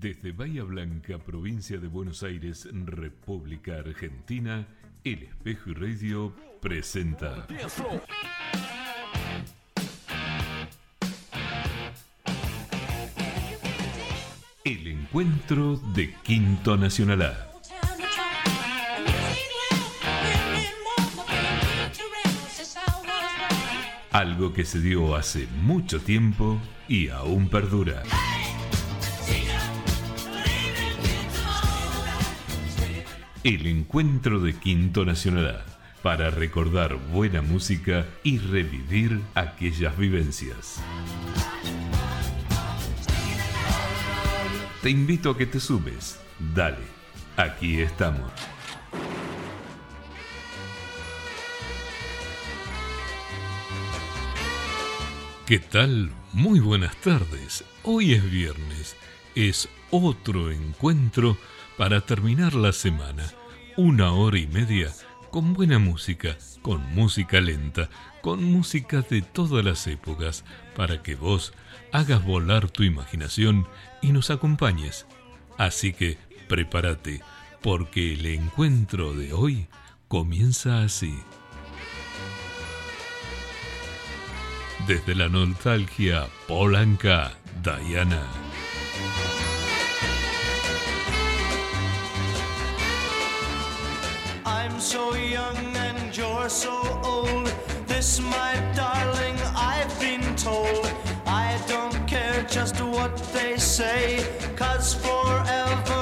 Desde Bahía Blanca, provincia de Buenos Aires, República Argentina, El Espejo y Radio presenta. El encuentro de Quinto Nacional A. Algo que se dio hace mucho tiempo y aún perdura. El encuentro de Quinto Nacional para recordar buena música y revivir aquellas vivencias. Te invito a que te subes. Dale, aquí estamos. ¿Qué tal? Muy buenas tardes. Hoy es viernes. Es otro encuentro para terminar la semana. Una hora y media con buena música, con música lenta, con música de todas las épocas, para que vos hagas volar tu imaginación y nos acompañes. Así que prepárate, porque el encuentro de hoy comienza así. Desde la nostalgia polanca, Diana. I'm so young and you're so old. This, my darling, I've been told. I don't care just what they say, cause forever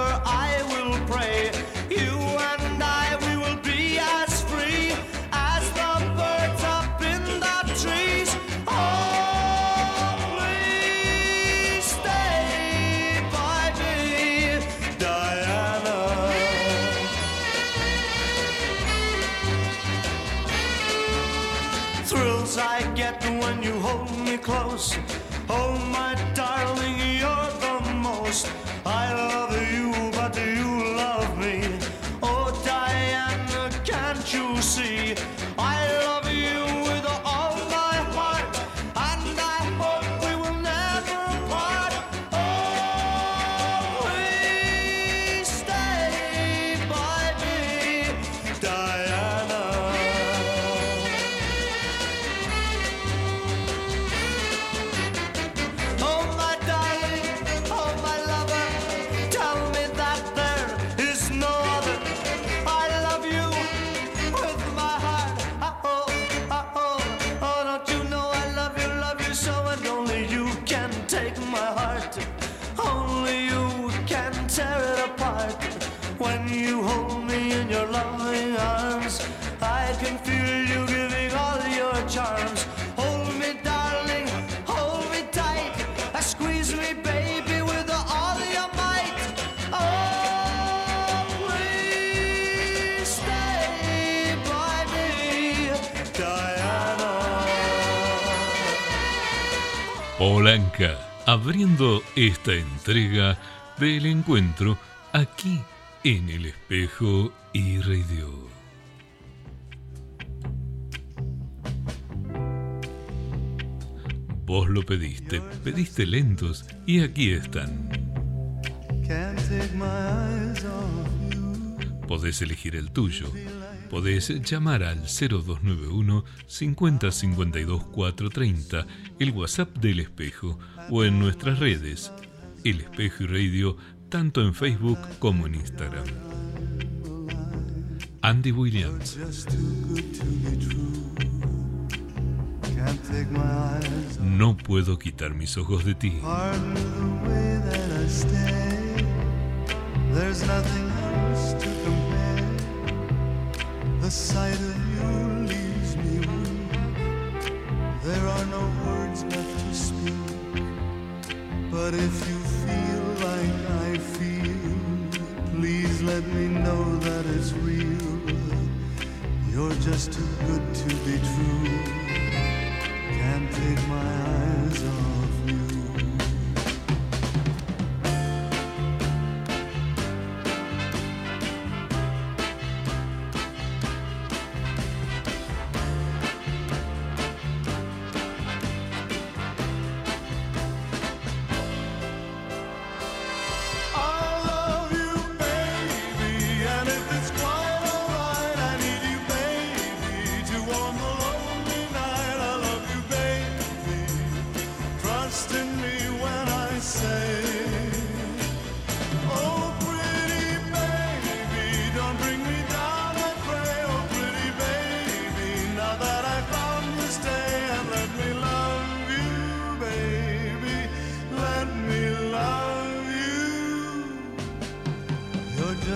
abriendo esta entrega del encuentro aquí en el espejo y radio. Vos lo pediste, pediste lentos y aquí están. Podés elegir el tuyo. Podés llamar al 0291 50 52 430, el WhatsApp del espejo, o en nuestras redes, El Espejo y Radio, tanto en Facebook como en Instagram. Andy Williams, no puedo quitar mis ojos de ti. There's nothing else to compare. The sight of you leaves me weak. There are no words left to speak. But if you feel like I feel, please let me know that it's real. You're just too good to be true. Can't take my eyes off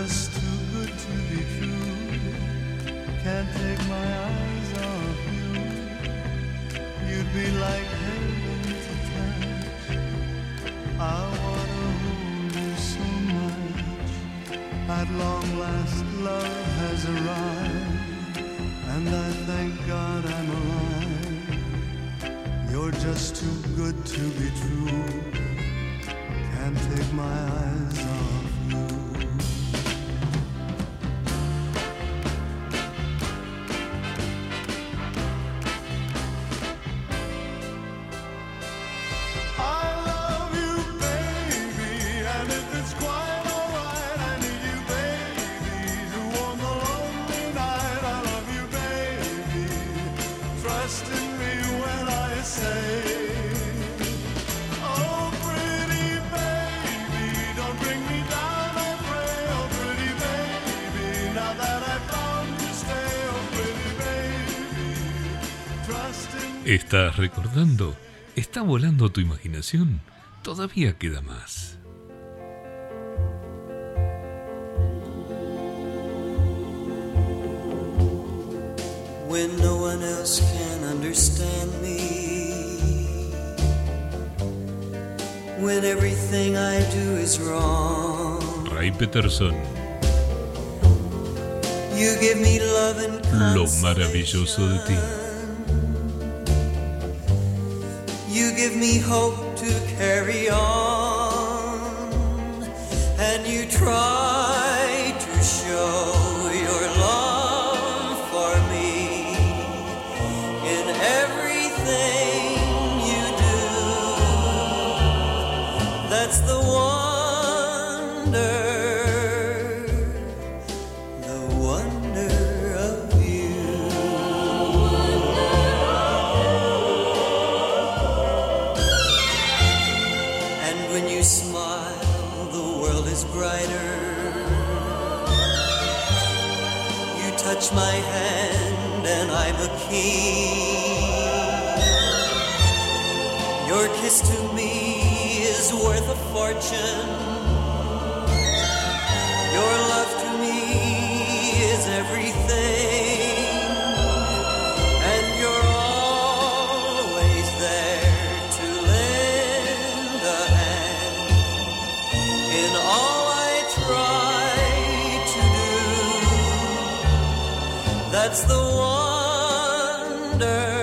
just ¿Estás recordando? ¿Está volando tu imaginación? Todavía queda más. When no one else can understand me. When everything I do is wrong. Ray Peterson. You give me love and Lo maravilloso de ti That's the wonder.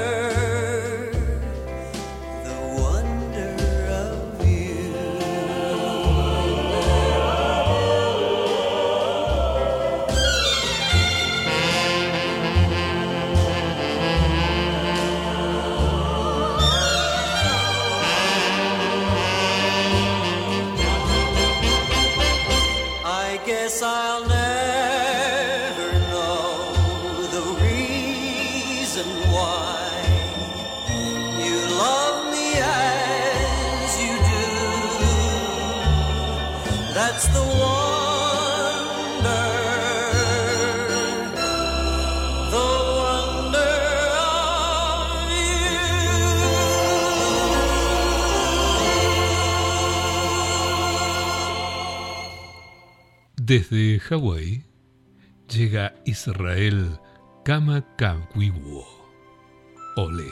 Desde Hawái llega Israel Kamakawiwo Ole,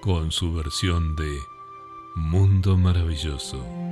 con su versión de Mundo Maravilloso.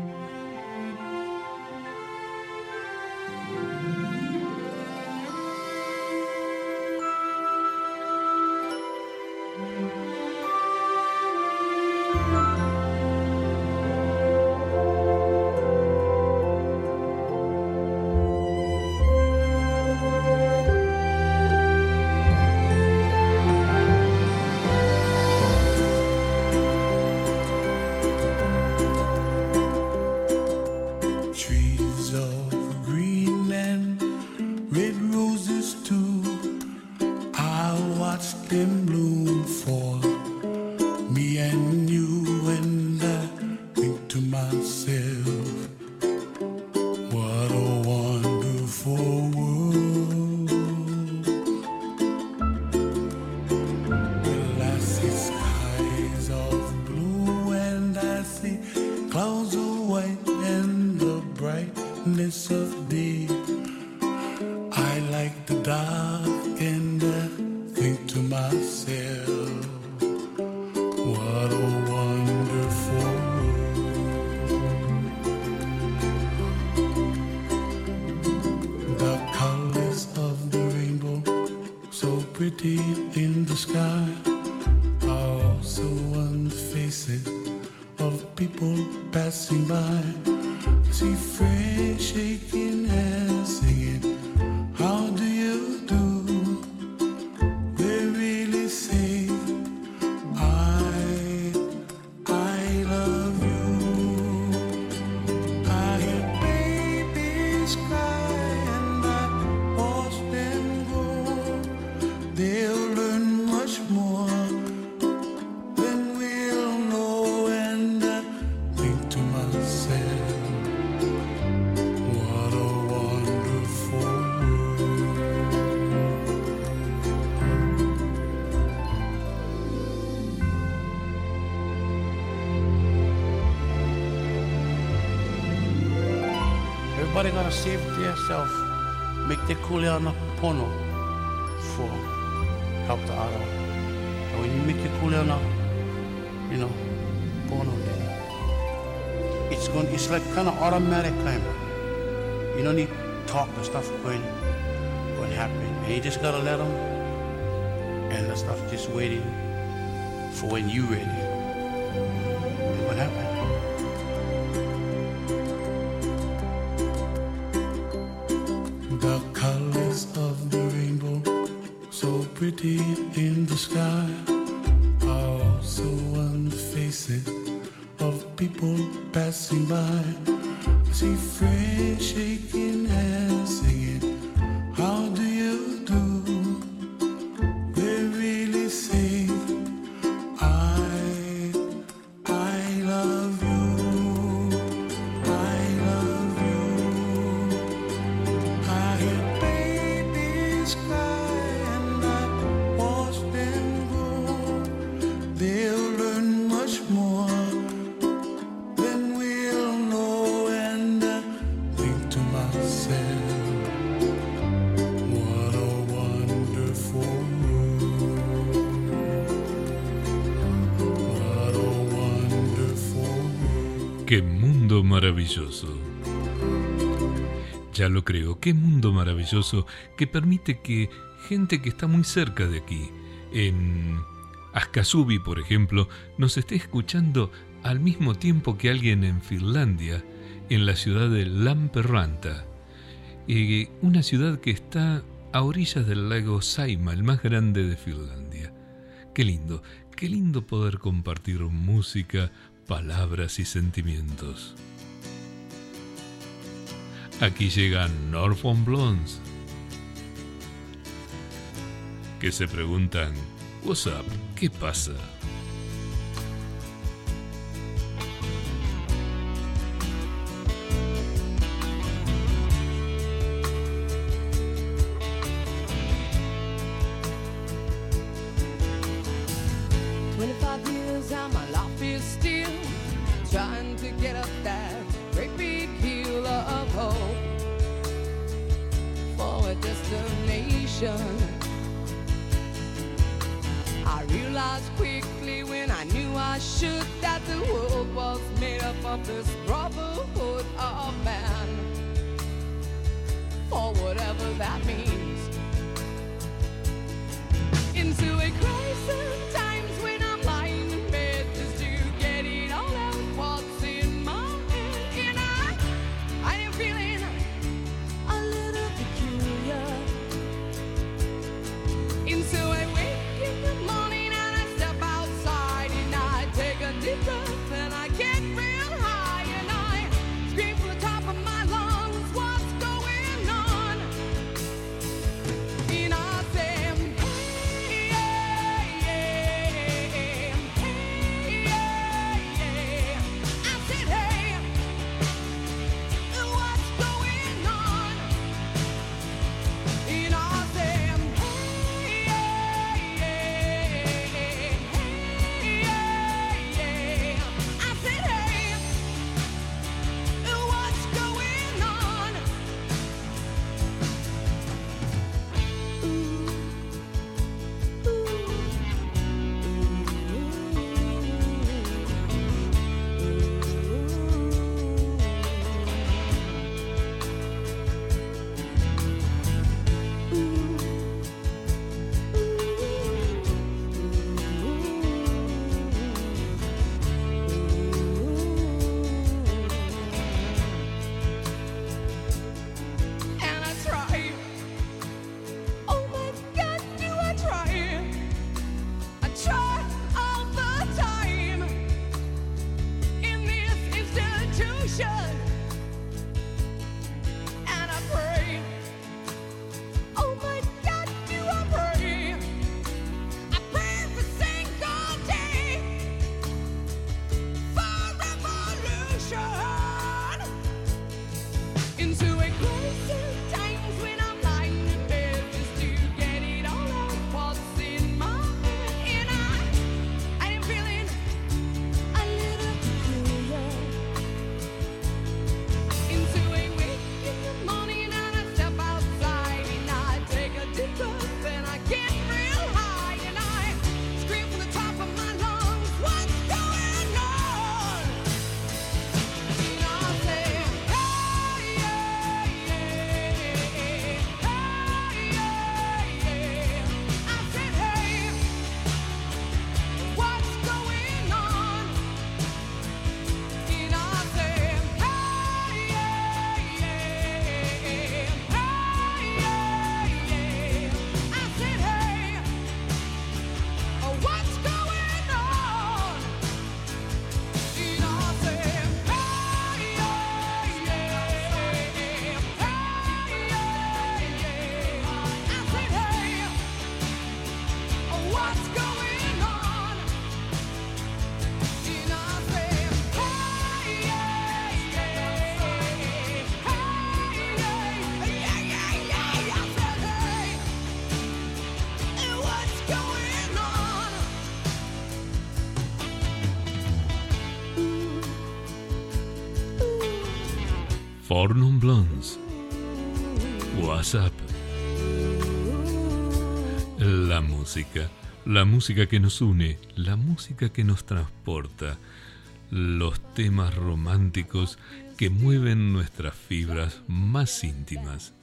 Save yourself. Make the kuleana pono for help the other. And when you make the kuleana, you know, pono it's going it's like kind of automatic kind. You don't need talk the stuff going going happen. And you just gotta let them and the stuff just waiting for when you ready. See friends maravilloso! Ya lo creo, qué mundo maravilloso que permite que gente que está muy cerca de aquí, en Askasubi, por ejemplo, nos esté escuchando al mismo tiempo que alguien en Finlandia, en la ciudad de Lamperranta, eh, una ciudad que está a orillas del lago Saima, el más grande de Finlandia. Qué lindo, qué lindo poder compartir música, palabras y sentimientos. Aquí llegan Northern Blondes, que se preguntan, What's up? ¿Qué pasa? Fornum Blondes, WhatsApp. La música, la música que nos une, la música que nos transporta, los temas románticos que mueven nuestras fibras más íntimas.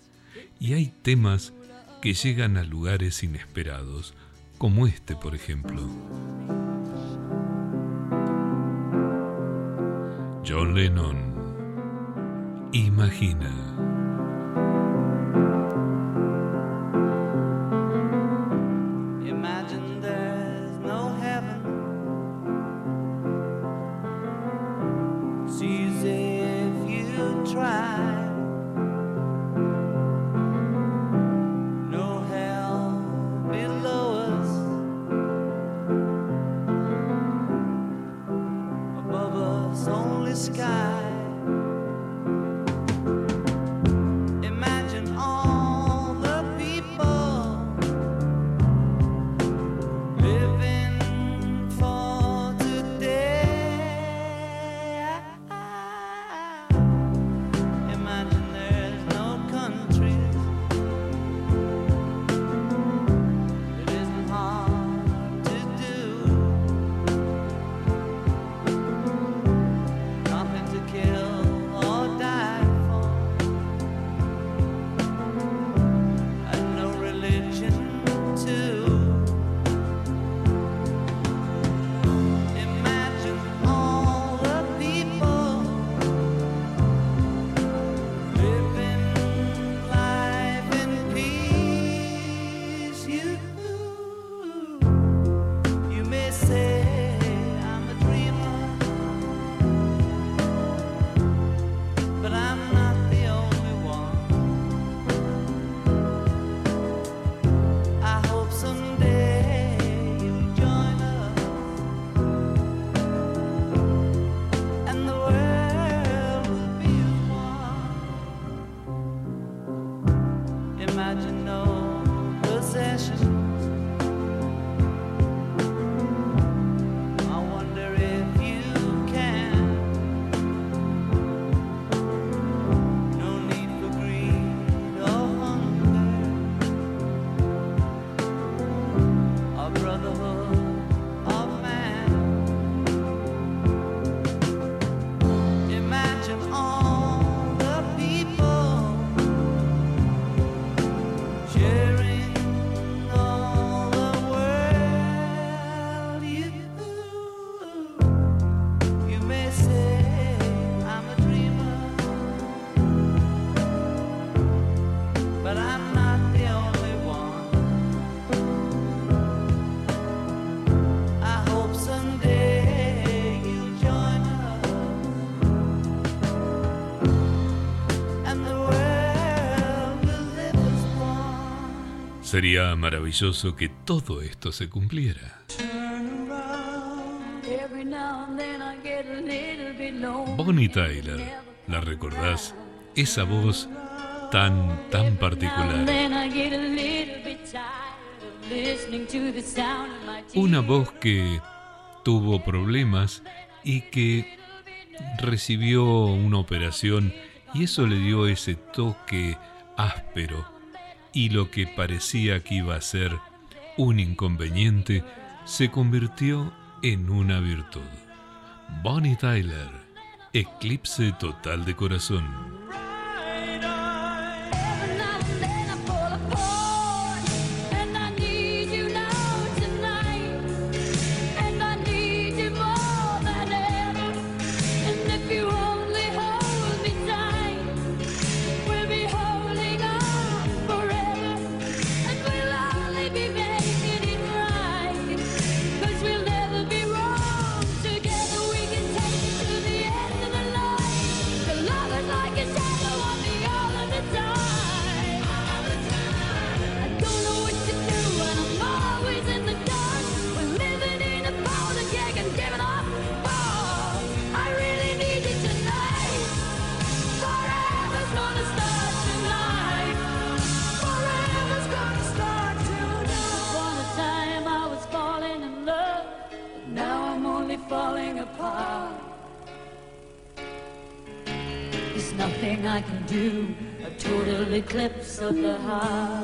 Y hay temas que llegan a lugares inesperados, como este por ejemplo. John Lennon Imagina. Sería maravilloso que todo esto se cumpliera. Bonnie Tyler, ¿la recordás? Esa voz tan, tan particular. Una voz que tuvo problemas y que recibió una operación y eso le dio ese toque áspero y lo que parecía que iba a ser un inconveniente se convirtió en una virtud. Bonnie Tyler, Eclipse Total de Corazón. the heart.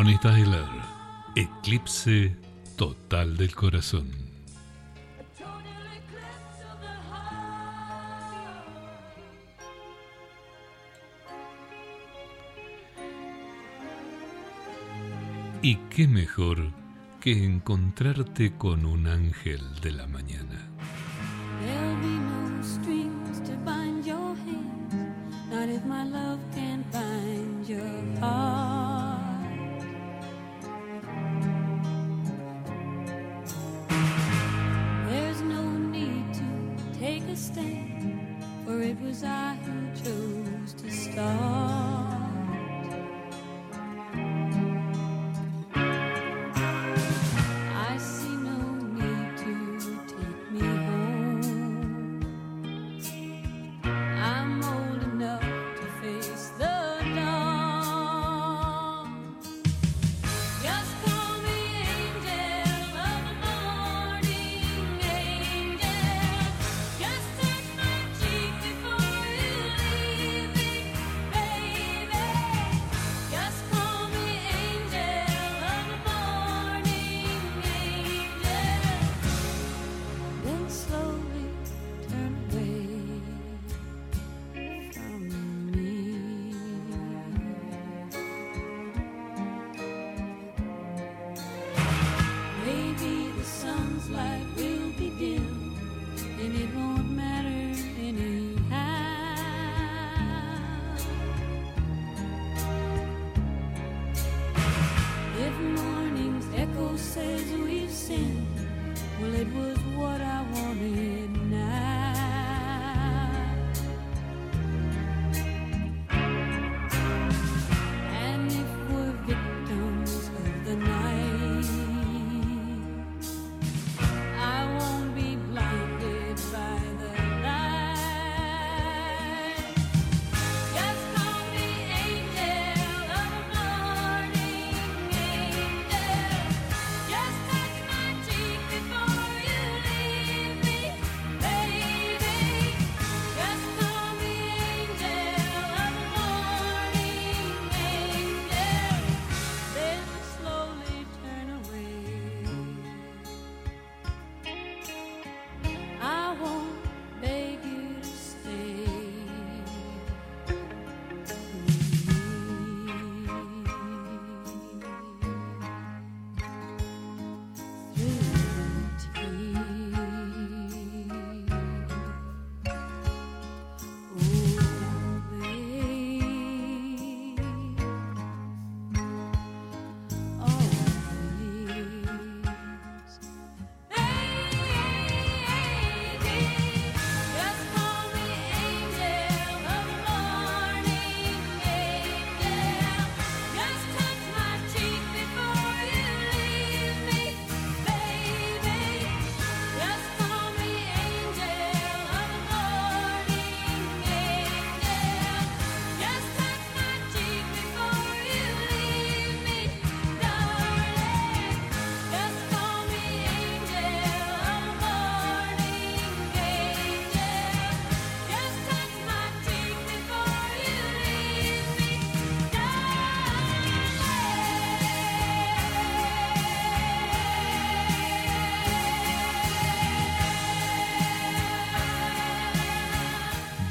Bonita Aguilar, Eclipse Total del Corazón. Y qué mejor que encontrarte con un ángel de la mañana. it was I who chose to start.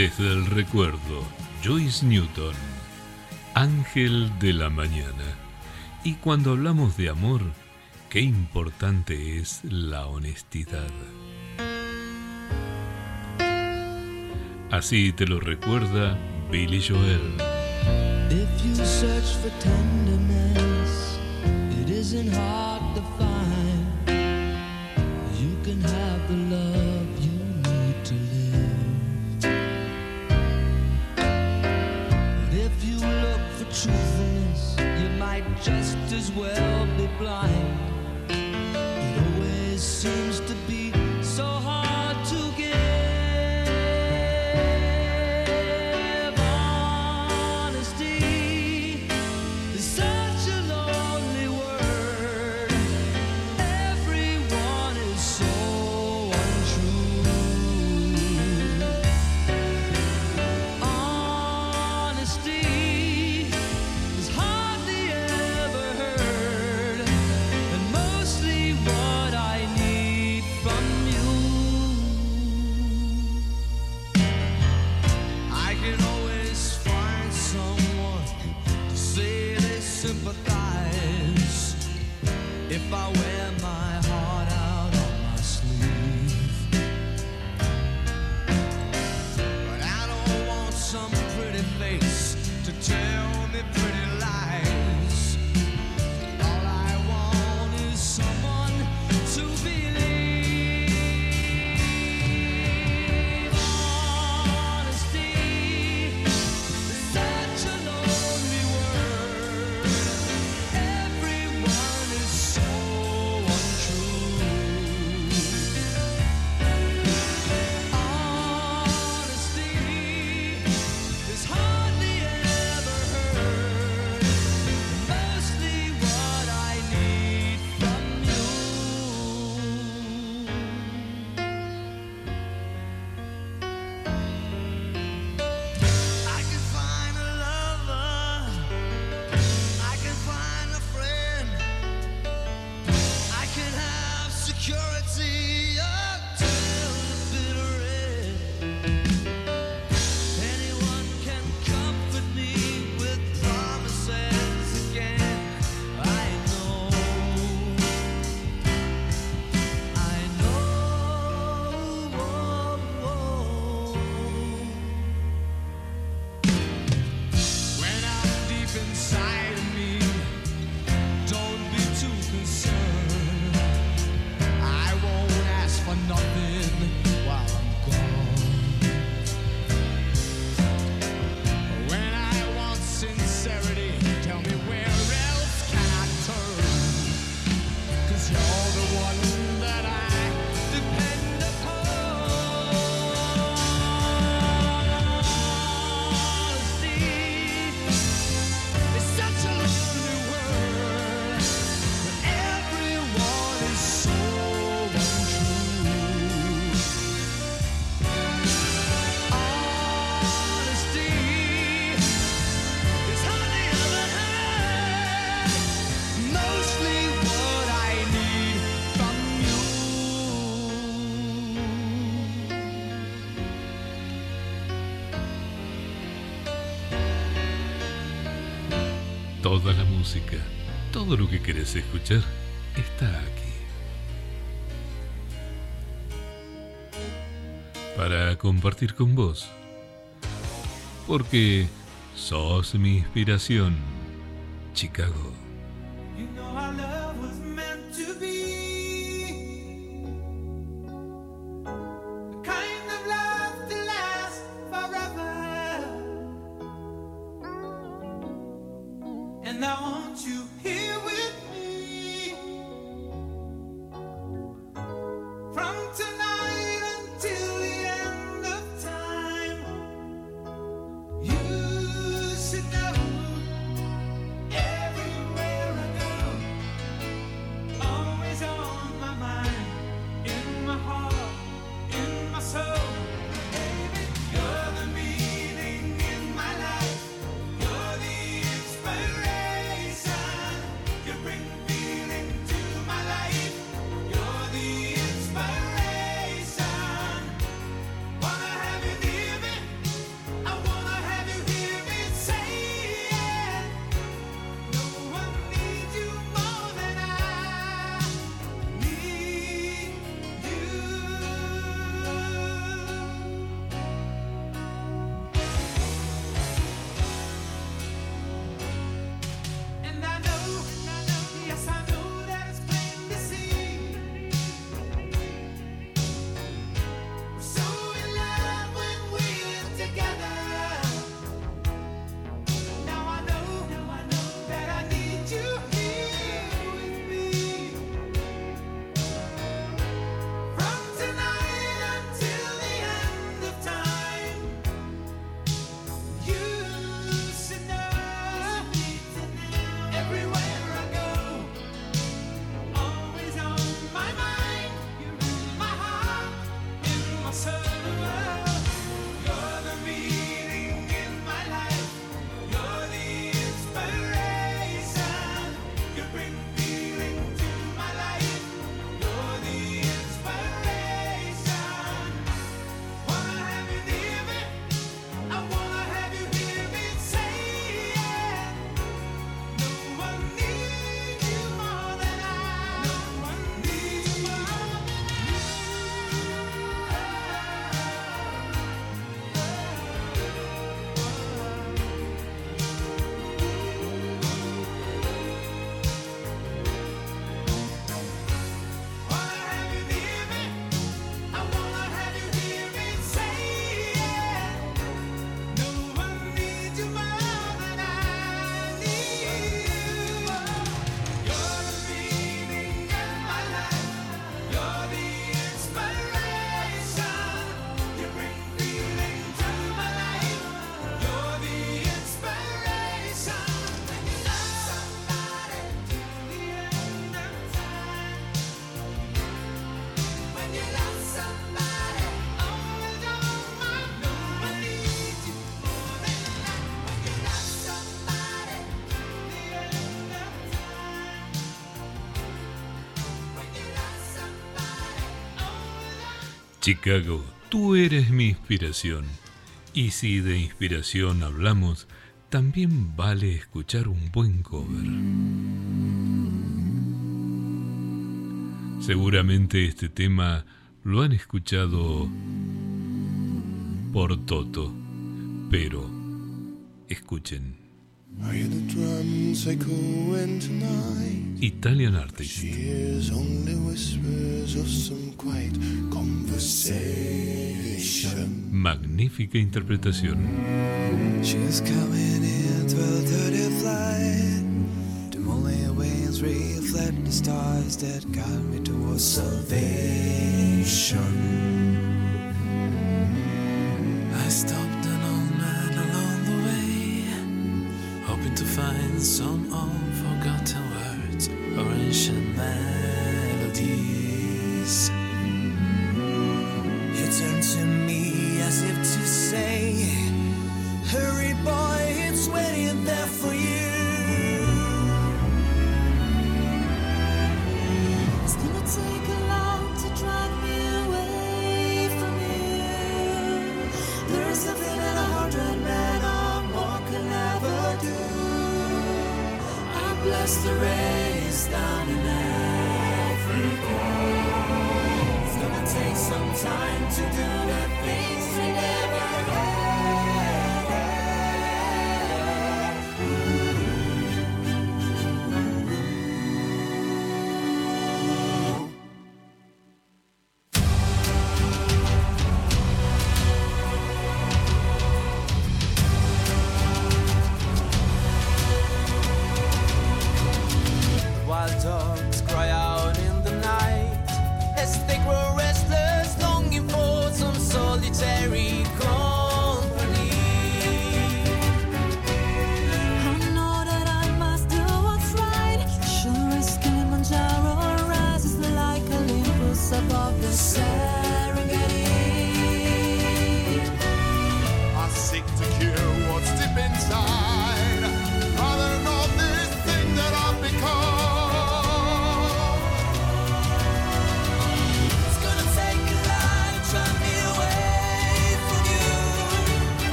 Desde el recuerdo, Joyce Newton, Ángel de la Mañana. Y cuando hablamos de amor, qué importante es la honestidad. Así te lo recuerda Billy Joel. Todo lo que querés escuchar está aquí. Para compartir con vos. Porque sos mi inspiración. Chicago. Chicago, tú eres mi inspiración. Y si de inspiración hablamos, también vale escuchar un buen cover. Seguramente este tema lo han escuchado por Toto, pero escuchen. Italian artist. She hears only whispers of some quiet conversation. Magnífica interpretación. She's coming in flight. The waves reflect the stars that guide me towards salvation. I stop and some old forgotten words or ancient melodies. You turn to me as if to say, Hurry, boy, it's waiting there for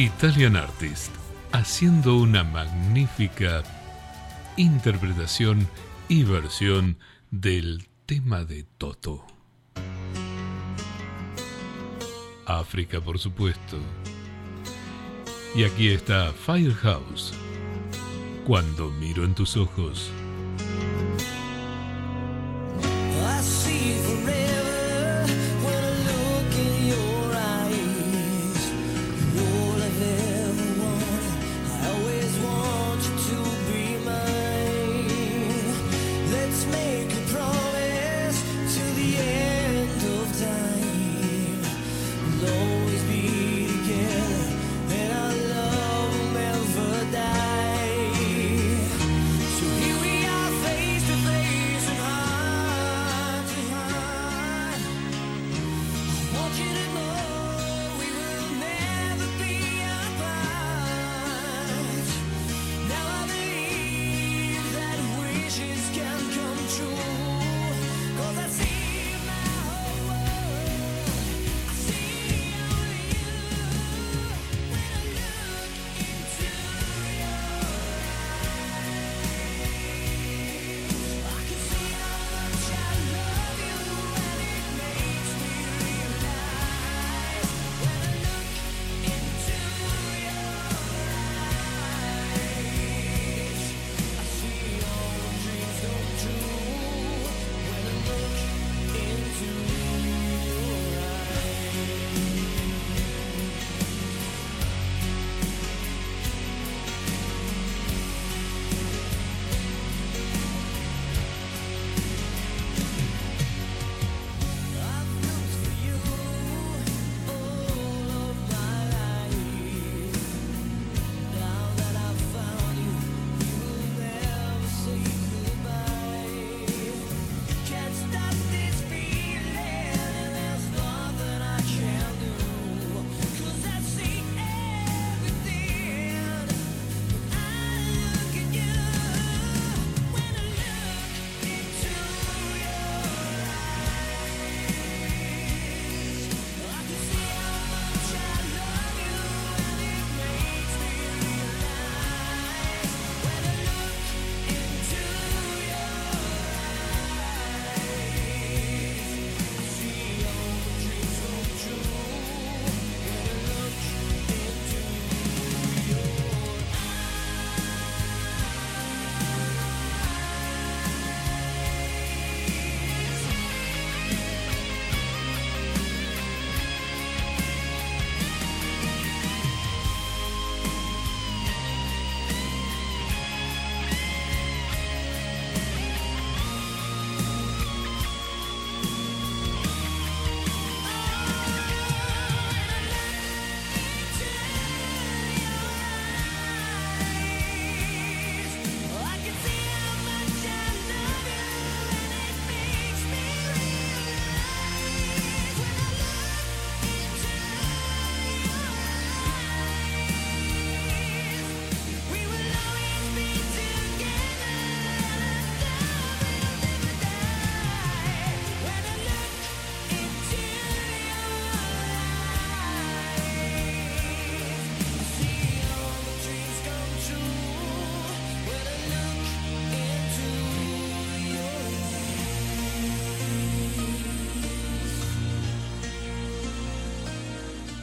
Italian Artist, haciendo una magnífica interpretación y versión del tema de Toto. África, por supuesto. Y aquí está Firehouse. Cuando miro en tus ojos.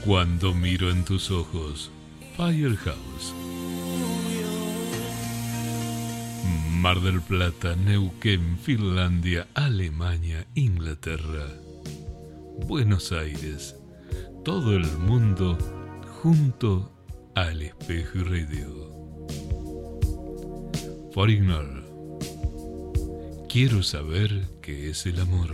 Cuando miro en tus ojos, Firehouse. Mar del Plata, Neuquén, Finlandia, Alemania, Inglaterra, Buenos Aires, todo el mundo junto al espejo y radio. Foreigner, quiero saber qué es el amor.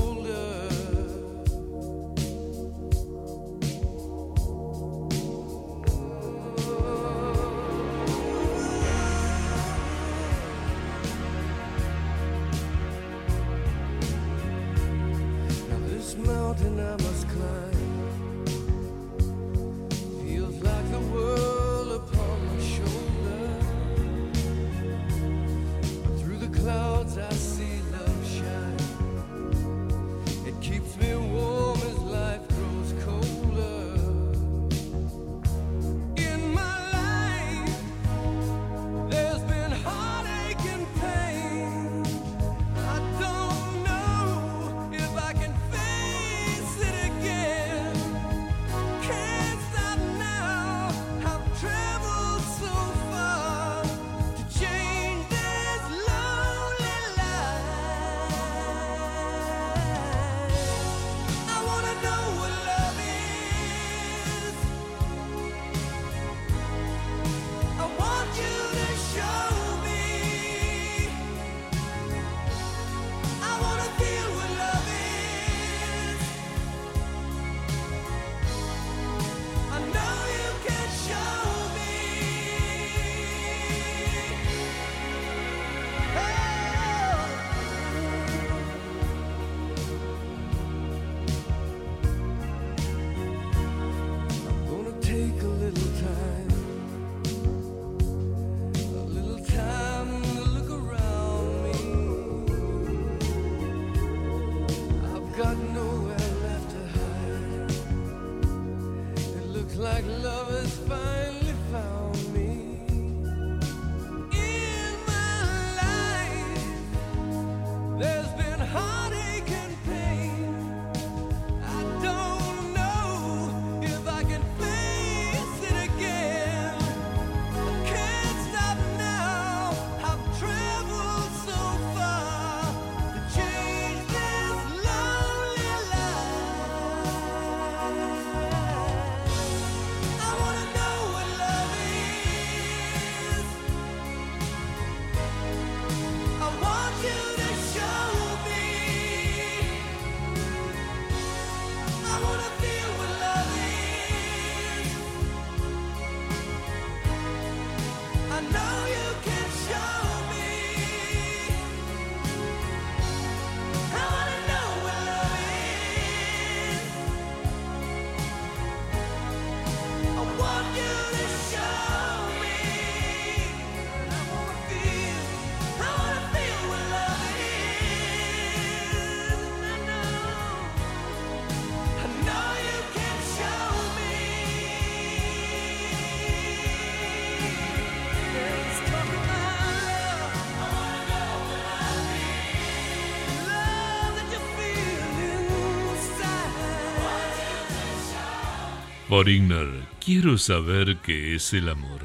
Foreigner, quiero saber qué es el amor.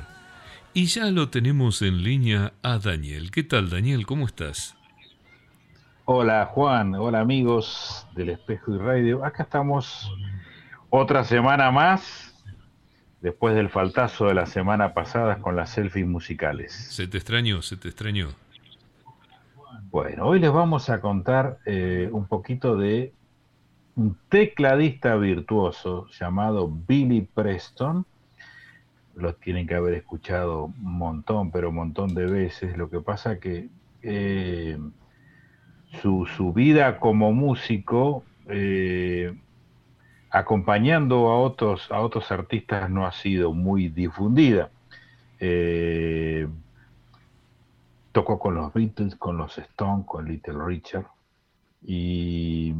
Y ya lo tenemos en línea a Daniel. ¿Qué tal, Daniel? ¿Cómo estás? Hola Juan, hola amigos del Espejo y Radio. Acá estamos otra semana más, después del faltazo de la semana pasada con las selfies musicales. ¿Se te extrañó? ¿Se te extrañó? Bueno, hoy les vamos a contar eh, un poquito de un tecladista virtuoso llamado Billy Preston. Lo tienen que haber escuchado un montón, pero un montón de veces. Lo que pasa que eh, su, su vida como músico, eh, acompañando a otros, a otros artistas, no ha sido muy difundida. Eh, tocó con los Beatles, con los Stones, con Little Richard, Y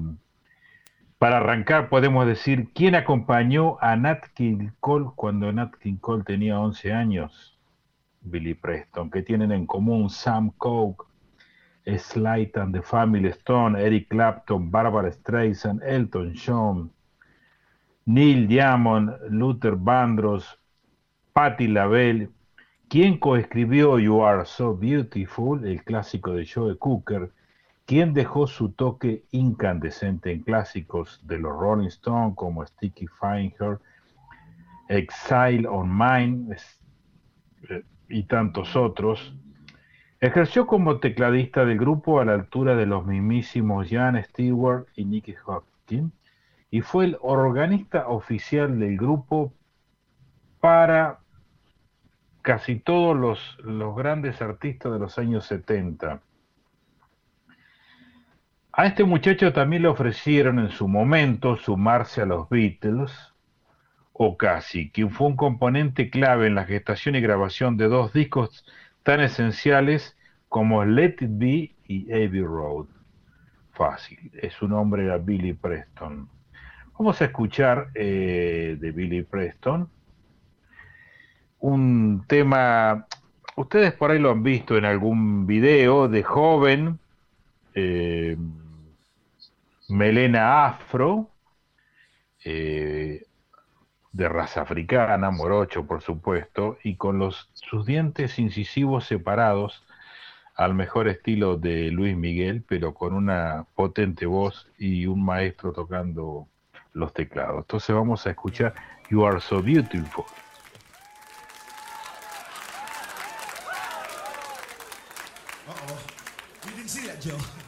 para arrancar podemos decir, ¿quién acompañó a Nat King Cole cuando Nat King Cole tenía 11 años? Billy Preston, que tienen en común Sam Cooke, Slight and the Family Stone, Eric Clapton, Barbara Streisand, Elton John, Neil Diamond, Luther Vandross, Patti LaBelle, quien coescribió You Are So Beautiful, el clásico de Joe Cooker, quien dejó su toque incandescente en clásicos de los Rolling Stones como Sticky Fine Exile on Mine eh, y tantos otros. Ejerció como tecladista del grupo a la altura de los mismísimos Jan Stewart y Nicky Hopkins y fue el organista oficial del grupo para casi todos los, los grandes artistas de los años 70. A este muchacho también le ofrecieron en su momento sumarse a los Beatles, o casi, quien fue un componente clave en la gestación y grabación de dos discos tan esenciales como Let It Be y Abbey Road. Fácil, es su nombre era Billy Preston. Vamos a escuchar eh, de Billy Preston un tema, ustedes por ahí lo han visto en algún video de joven, eh, melena afro, eh, de raza africana, morocho por supuesto, y con los, sus dientes incisivos separados al mejor estilo de Luis Miguel, pero con una potente voz y un maestro tocando los teclados. Entonces vamos a escuchar You Are So Beautiful. Joe.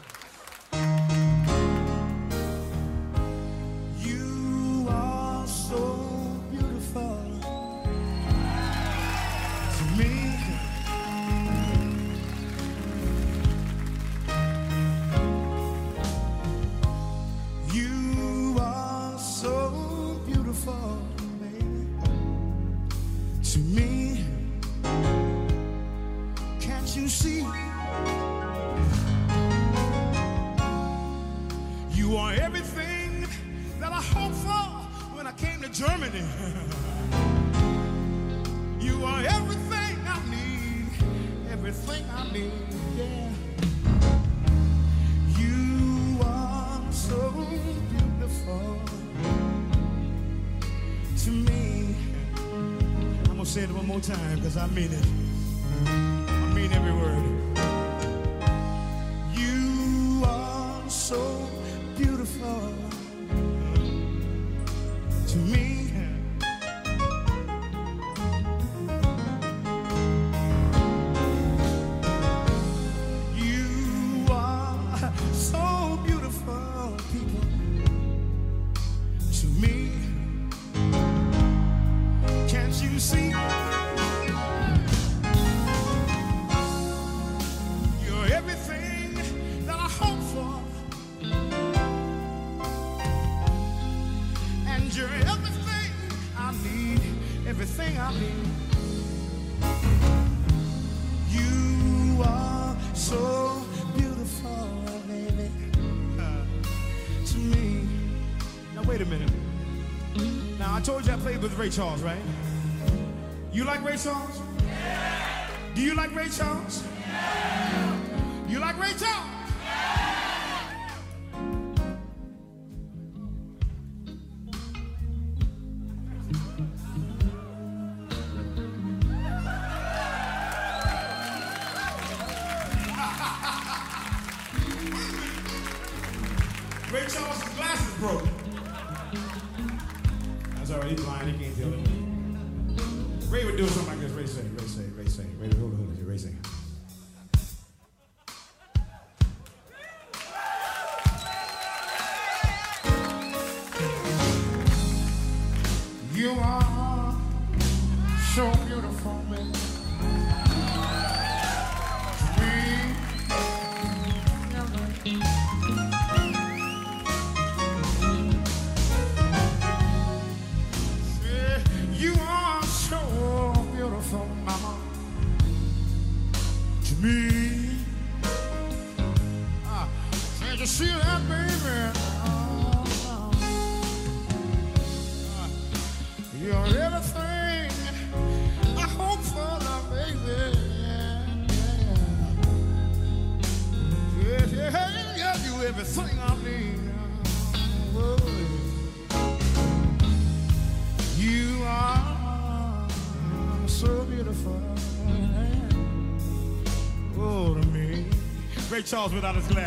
Ray Charles, right? You like Ray Charles? Do you like Ray Charles? Charles without his glasses.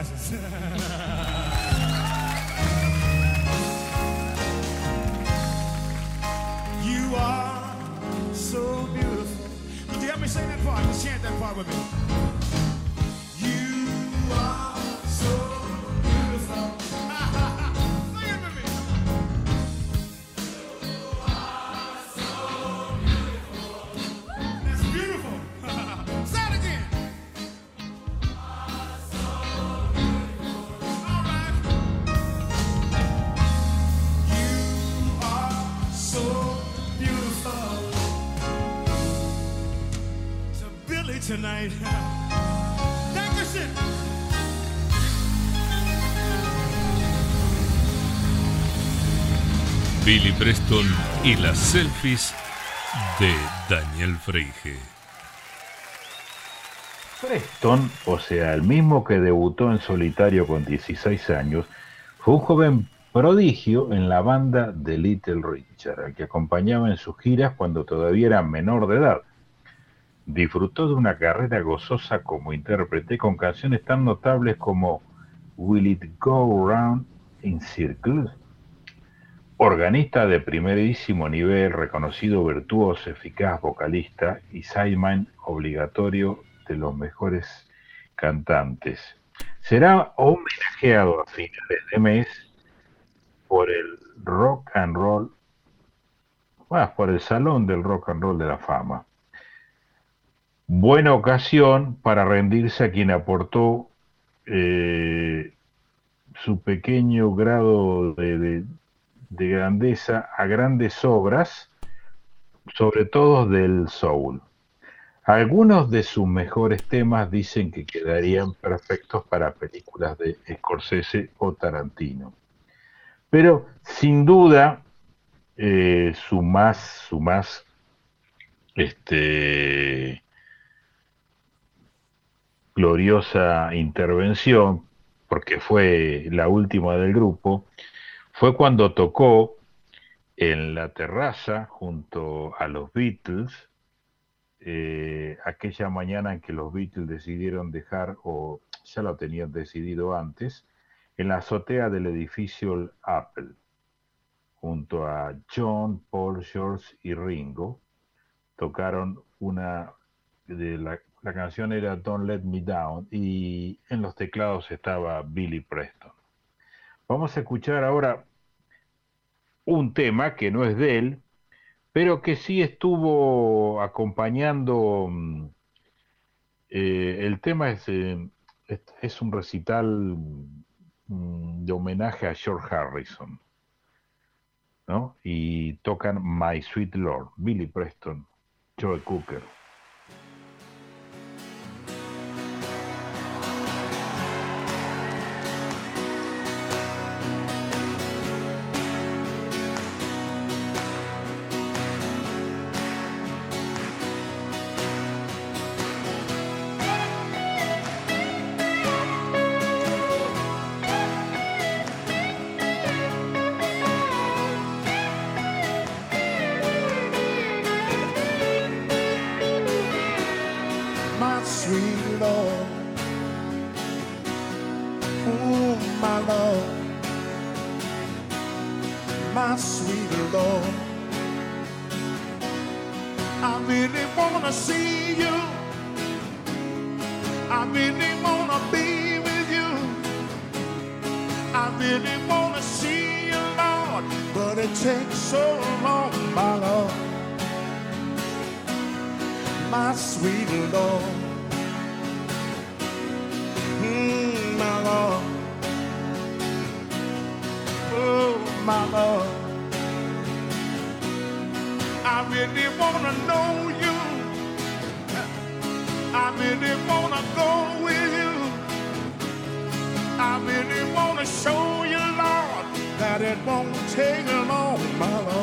Billy Preston y las selfies de Daniel Freige. Preston, o sea, el mismo que debutó en solitario con 16 años, fue un joven prodigio en la banda de Little Richard, al que acompañaba en sus giras cuando todavía era menor de edad. Disfrutó de una carrera gozosa como intérprete con canciones tan notables como Will It Go Round in Circles, organista de primerísimo nivel, reconocido virtuoso, eficaz vocalista y sideman obligatorio de los mejores cantantes. Será homenajeado a finales de mes por el Rock and Roll, por el Salón del Rock and Roll de la Fama. Buena ocasión para rendirse a quien aportó eh, su pequeño grado de- de grandeza a grandes obras, sobre todo del soul. Algunos de sus mejores temas dicen que quedarían perfectos para películas de Scorsese o Tarantino. Pero sin duda, eh, su más, su más, este, gloriosa intervención, porque fue la última del grupo, fue cuando tocó en la terraza junto a los Beatles, eh, aquella mañana en que los Beatles decidieron dejar, o ya lo tenían decidido antes, en la azotea del edificio Apple, junto a John, Paul, George y Ringo, tocaron una de la, la canción era Don't Let Me Down y en los teclados estaba Billy Preston. Vamos a escuchar ahora un tema que no es de él, pero que sí estuvo acompañando. mm, eh, el tema es, eh, es, es un recital mm, de homenaje a George Harrison, ¿no? Y tocan My Sweet Lord, Billy Preston, Joe Cooker. Lord. Oh, my Lord. My sweet Lord. I really wanna see you. I really wanna be with you. I really wanna see you, Lord. But it takes so long, my Lord my sweet Lord. My Lord.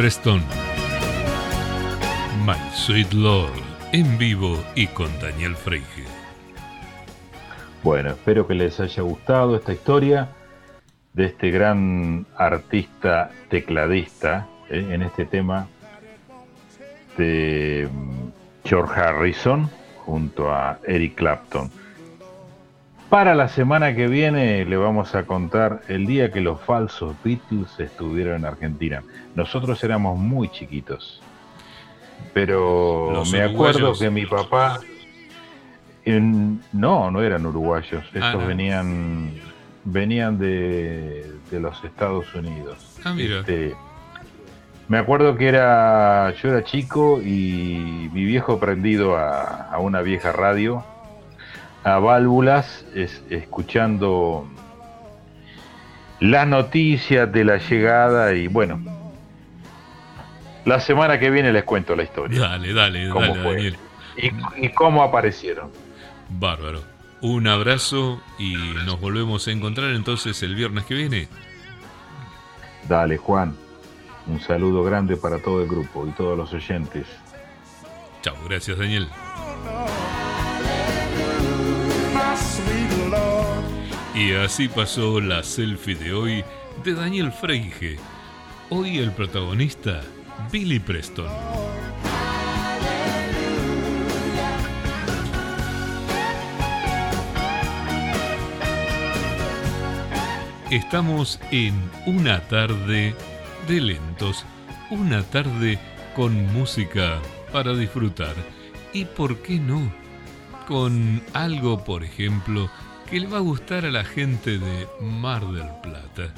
Preston. My Sweet Lord, en vivo y con Daniel Freige. Bueno, espero que les haya gustado esta historia de este gran artista tecladista eh, en este tema de mm, George Harrison junto a Eric Clapton. Para la semana que viene le vamos a contar el día que los falsos Beatles estuvieron en Argentina. Nosotros éramos muy chiquitos, pero Los me acuerdo que mi papá en- no, no eran uruguayos. Estos Ah, no. venían venían de, de los Estados Unidos. Ah, mira. Este, me acuerdo que era yo era chico y mi viejo prendido a, a una vieja radio a válvulas es- escuchando las noticias de la llegada y bueno la semana que viene les cuento la historia Dale, dale, ¿Cómo dale, fue? Daniel. y, y cómo aparecieron Bárbaro. Un abrazo y nos volvemos a encontrar entonces el viernes que viene. Dale, Juan. Un saludo grande para todo el grupo y todos los oyentes. Chao, gracias Daniel. Y así pasó la selfie de hoy de Daniel Freige. Hoy el protagonista, Billy Preston. Estamos en una tarde de lentos, una tarde con música para disfrutar y, ¿por qué no? Con algo, por ejemplo, que le va a gustar a la gente de Mar del Plata.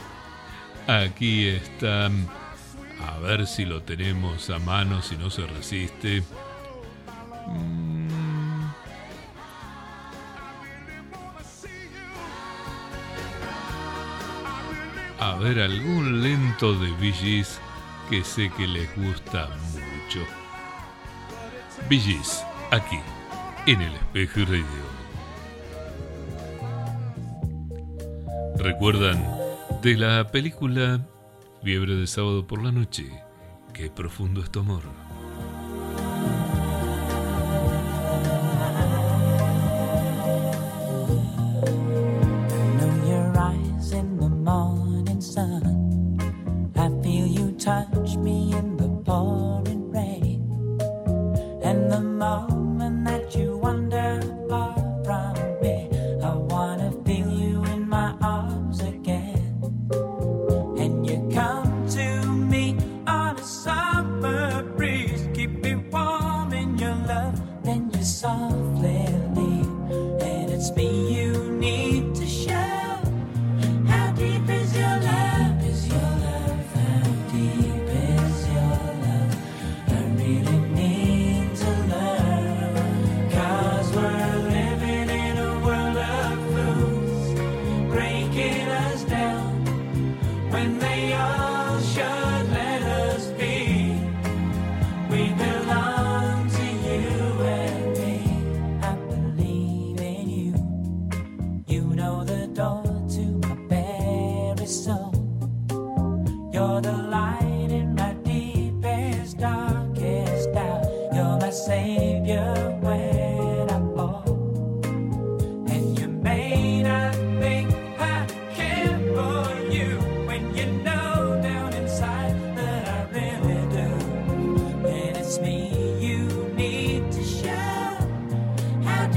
Aquí está, a ver si lo tenemos a mano, si no se resiste. Mm. A ver, algún lento de Billys que sé que les gusta mucho. Billys, aquí, en el espejo radio. recuerdan de la película Fiebre de sábado por la noche. Qué profundo es tu amor.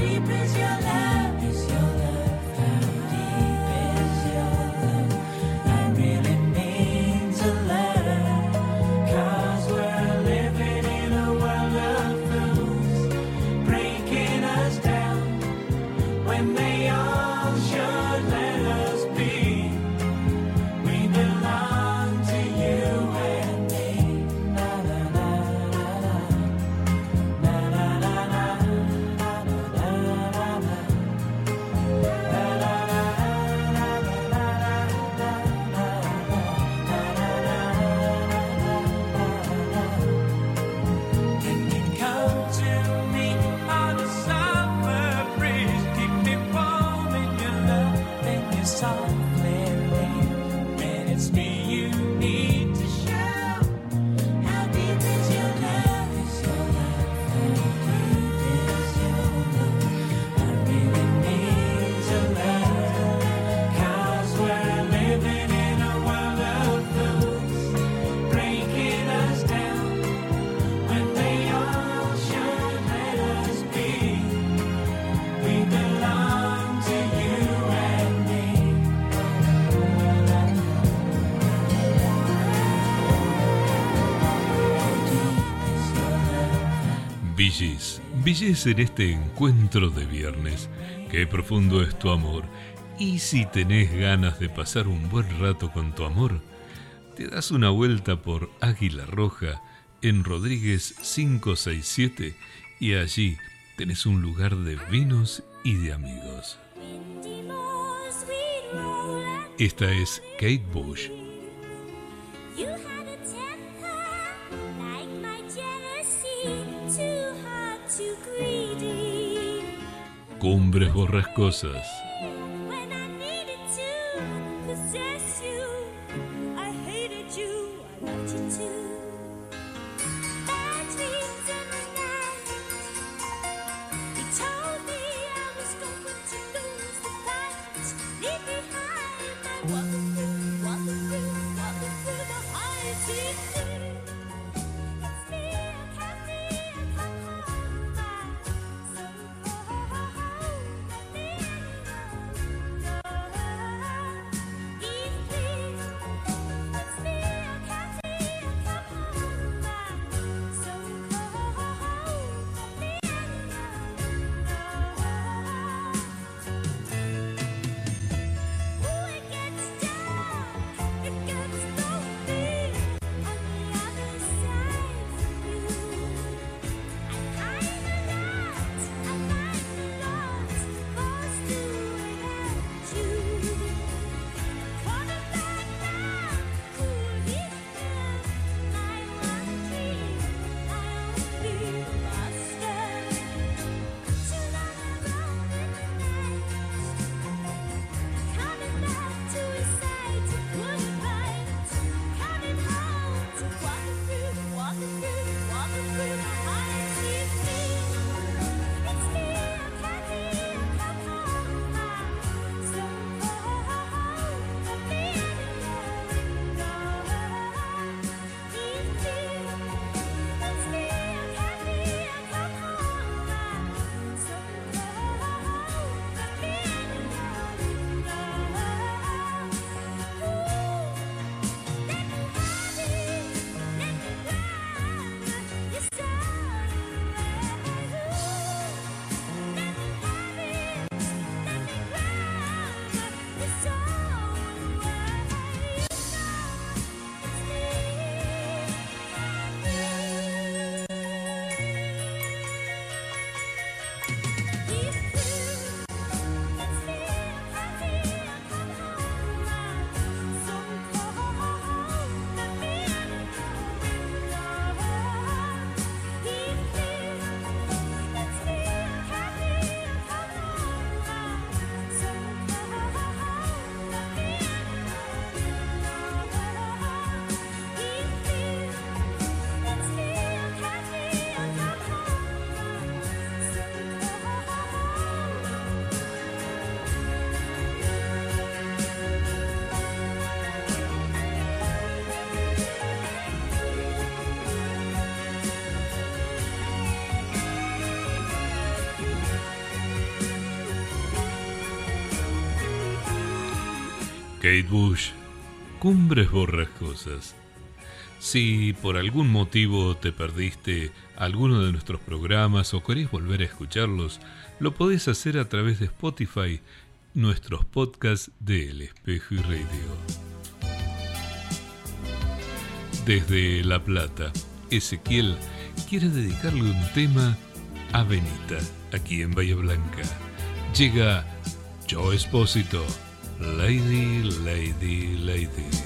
deep is your love? belleza en este encuentro de viernes. Qué profundo es tu amor. Y si tenés ganas de pasar un buen rato con tu amor, te das una vuelta por Águila Roja en Rodríguez 567 y allí tenés un lugar de vinos y de amigos. Esta es Kate Bush. Cumbres borrascosas. Kate Bush, Cumbres Borrascosas. Si por algún motivo te perdiste alguno de nuestros programas o querés volver a escucharlos, lo podés hacer a través de Spotify, nuestros podcasts de El Espejo y Radio. Desde La Plata, Ezequiel quiere dedicarle un tema a Benita, aquí en Bahía Blanca. Llega Joe Espósito. Lady, lady, lady.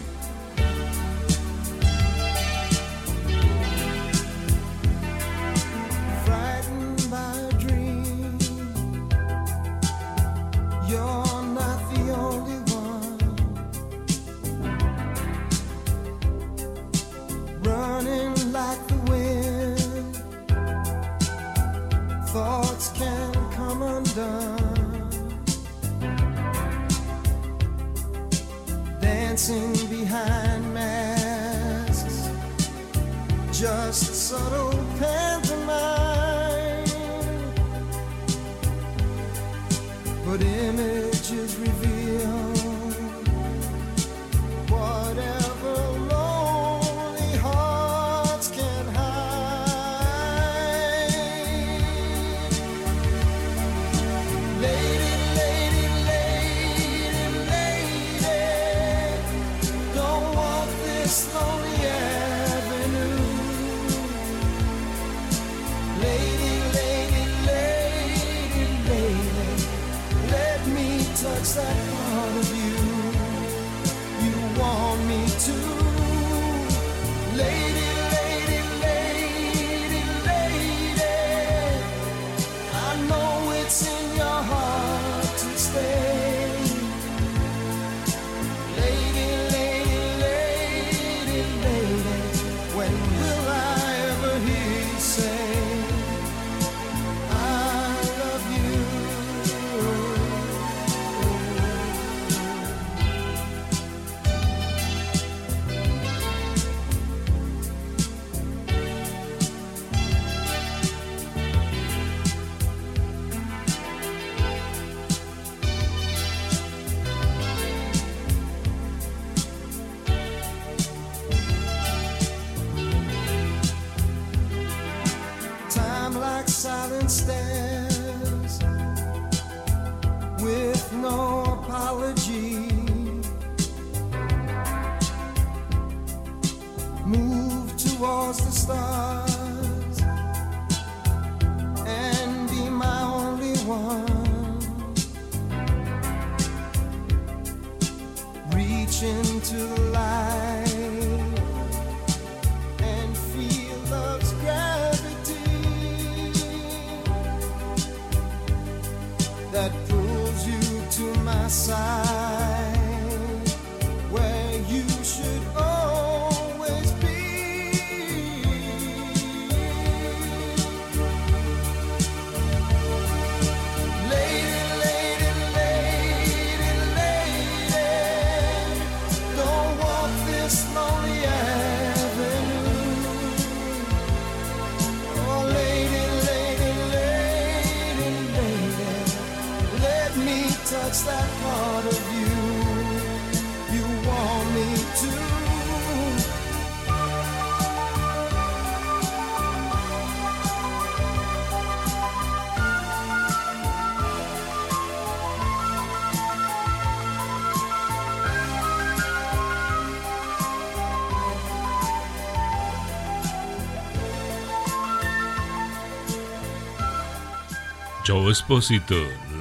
Joe Espósito,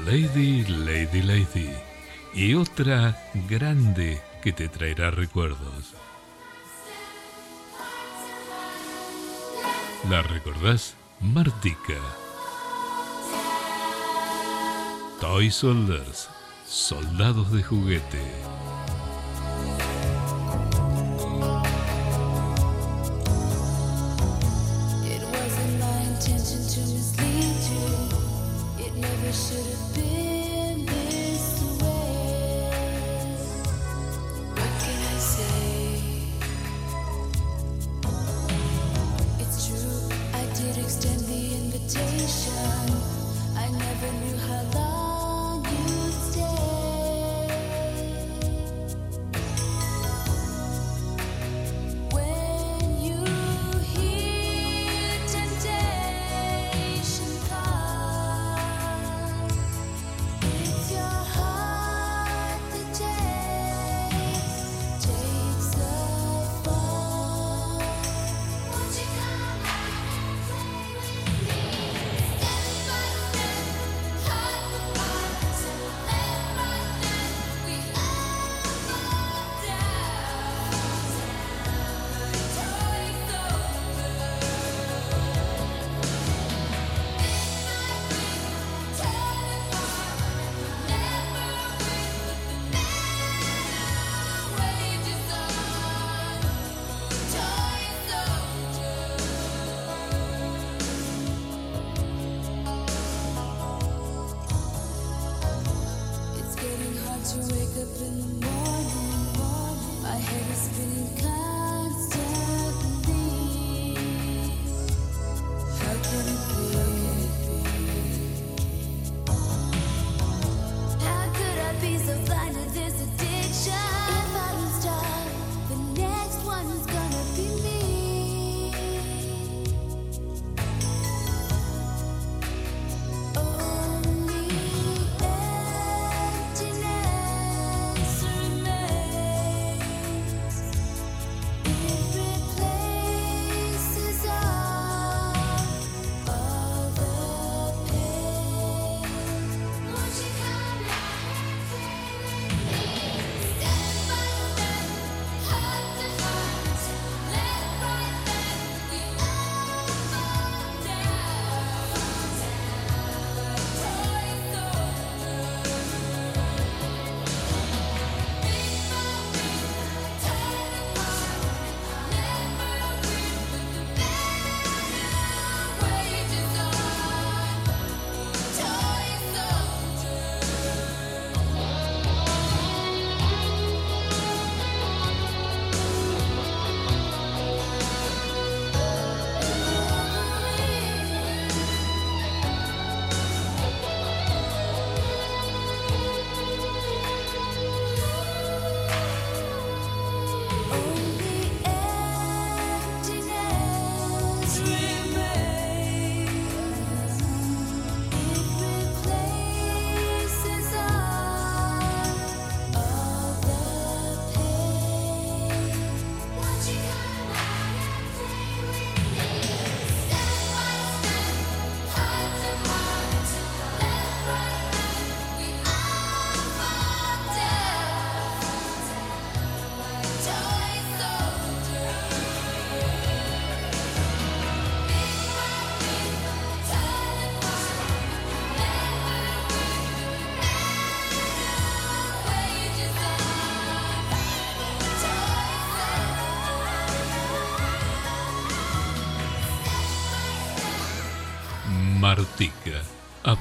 Lady, Lady, Lady. Y otra grande que te traerá recuerdos. ¿La recordás? Martica. Toy Soldiers, soldados de juguete.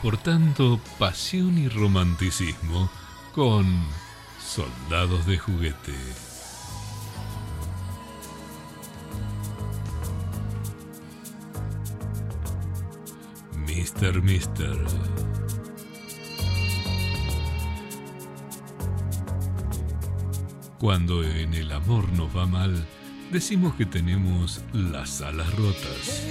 por tanto, pasión y romanticismo con Soldados de Juguete. Mister Mister. Cuando en el amor nos va mal, decimos que tenemos las alas rotas.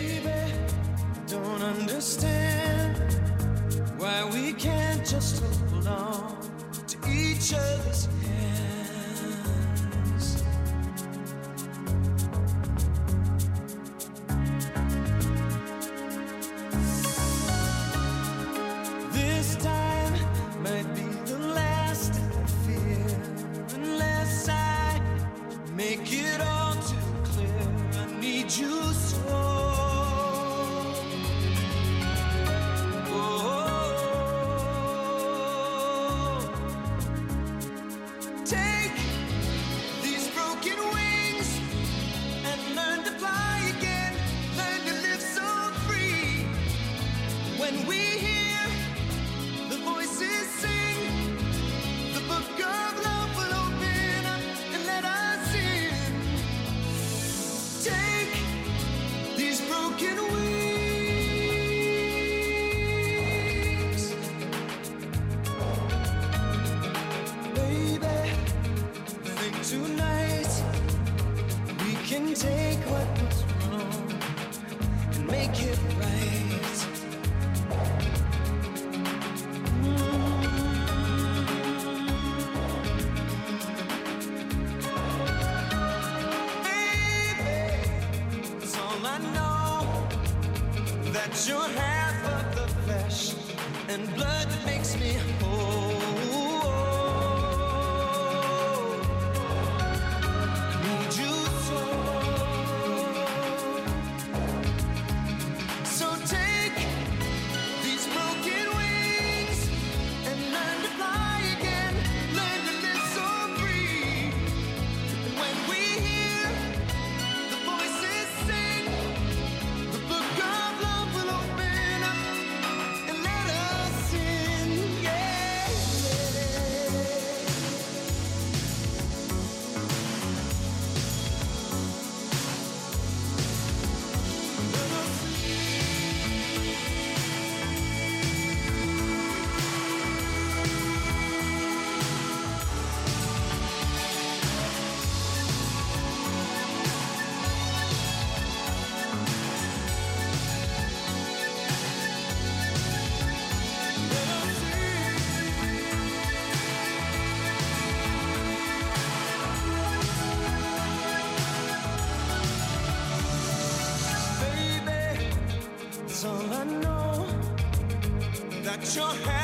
your hand.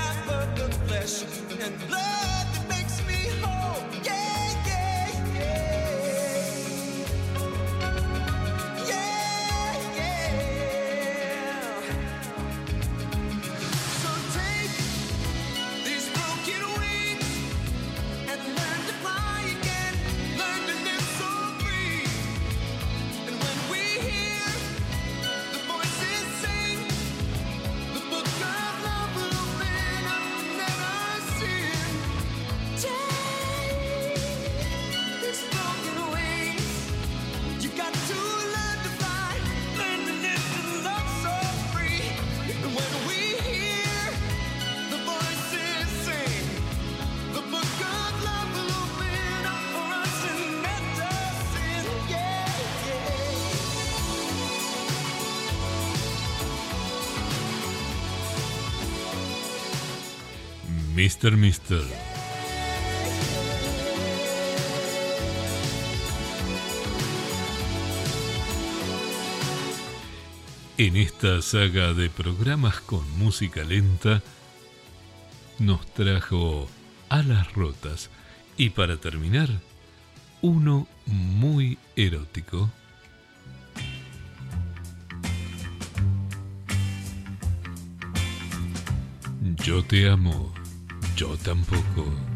Mr. Mister. En esta saga de programas con música lenta, nos trajo Alas Rotas y para terminar, uno muy erótico. Yo te amo. Yo tampoco.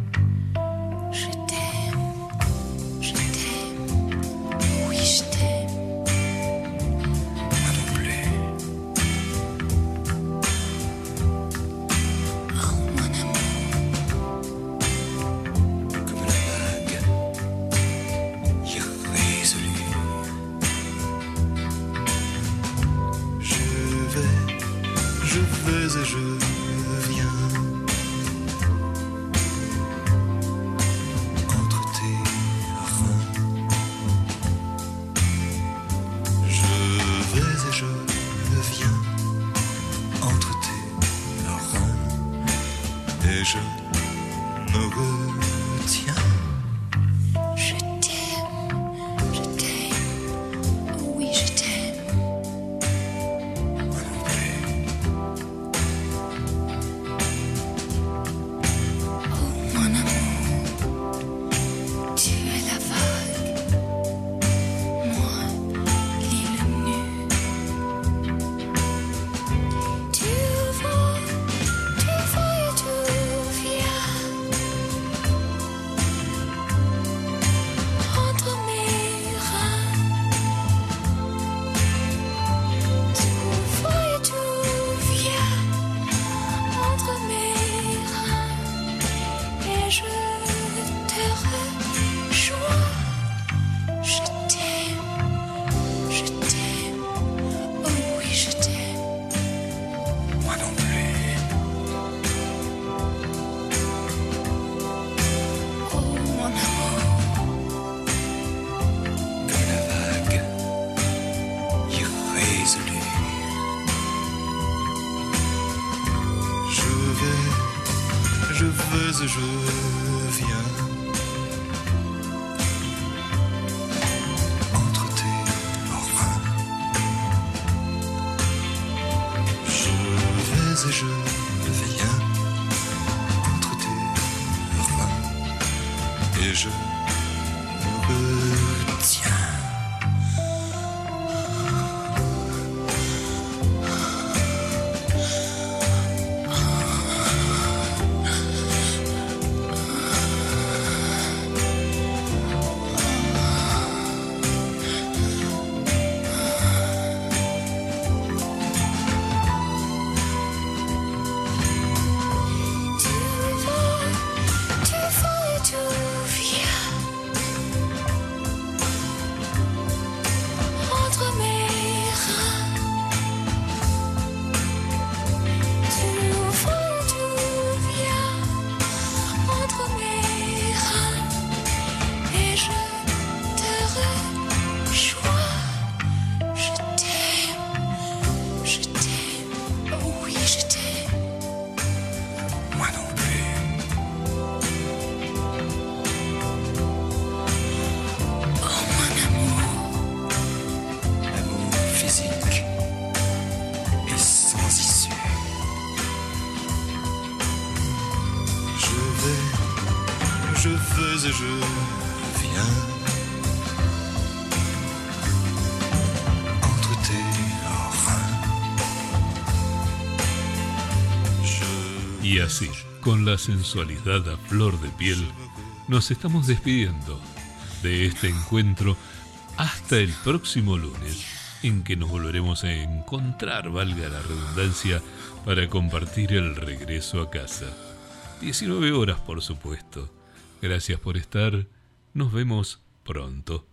Con la sensualidad a flor de piel, nos estamos despidiendo de este encuentro hasta el próximo lunes, en que nos volveremos a encontrar, valga la redundancia, para compartir el regreso a casa. 19 horas, por supuesto. Gracias por estar. Nos vemos pronto.